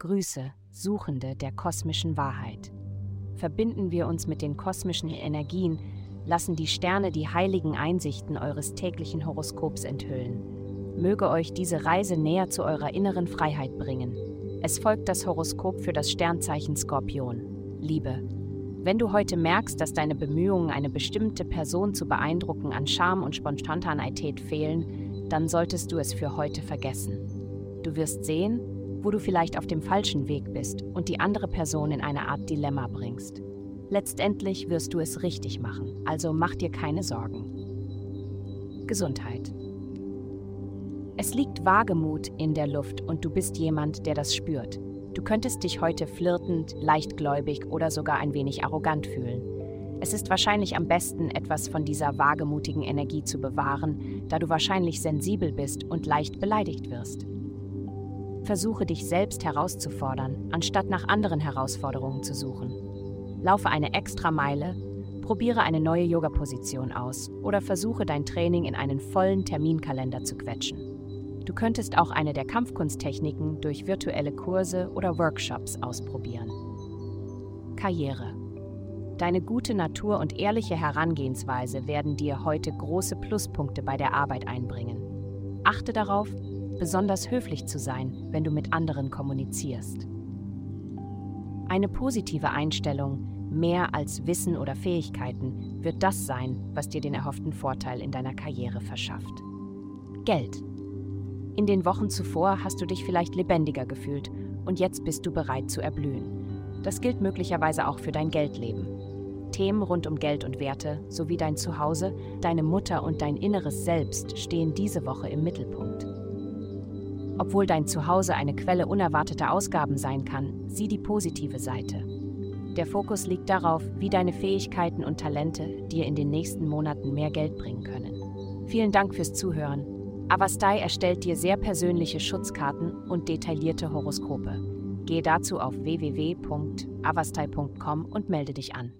Grüße, Suchende der kosmischen Wahrheit. Verbinden wir uns mit den kosmischen Energien, lassen die Sterne die heiligen Einsichten eures täglichen Horoskops enthüllen. Möge euch diese Reise näher zu eurer inneren Freiheit bringen. Es folgt das Horoskop für das Sternzeichen Skorpion. Liebe. Wenn du heute merkst, dass deine Bemühungen, eine bestimmte Person zu beeindrucken, an Charme und Spontaneität fehlen, dann solltest du es für heute vergessen. Du wirst sehen, wo du vielleicht auf dem falschen Weg bist und die andere Person in eine Art Dilemma bringst. Letztendlich wirst du es richtig machen, also mach dir keine Sorgen. Gesundheit. Es liegt Wagemut in der Luft und du bist jemand, der das spürt. Du könntest dich heute flirtend, leichtgläubig oder sogar ein wenig arrogant fühlen. Es ist wahrscheinlich am besten, etwas von dieser wagemutigen Energie zu bewahren, da du wahrscheinlich sensibel bist und leicht beleidigt wirst. Versuche dich selbst herauszufordern, anstatt nach anderen Herausforderungen zu suchen. Laufe eine extra Meile, probiere eine neue Yoga-Position aus oder versuche dein Training in einen vollen Terminkalender zu quetschen. Du könntest auch eine der Kampfkunsttechniken durch virtuelle Kurse oder Workshops ausprobieren. Karriere. Deine gute Natur und ehrliche Herangehensweise werden dir heute große Pluspunkte bei der Arbeit einbringen. Achte darauf, besonders höflich zu sein, wenn du mit anderen kommunizierst. Eine positive Einstellung, mehr als Wissen oder Fähigkeiten, wird das sein, was dir den erhofften Vorteil in deiner Karriere verschafft. Geld. In den Wochen zuvor hast du dich vielleicht lebendiger gefühlt und jetzt bist du bereit zu erblühen. Das gilt möglicherweise auch für dein Geldleben. Themen rund um Geld und Werte sowie dein Zuhause, deine Mutter und dein inneres Selbst stehen diese Woche im Mittelpunkt. Obwohl dein Zuhause eine Quelle unerwarteter Ausgaben sein kann, sieh die positive Seite. Der Fokus liegt darauf, wie deine Fähigkeiten und Talente dir in den nächsten Monaten mehr Geld bringen können. Vielen Dank fürs Zuhören. Avastai erstellt dir sehr persönliche Schutzkarten und detaillierte Horoskope. Gehe dazu auf www.avastai.com und melde dich an.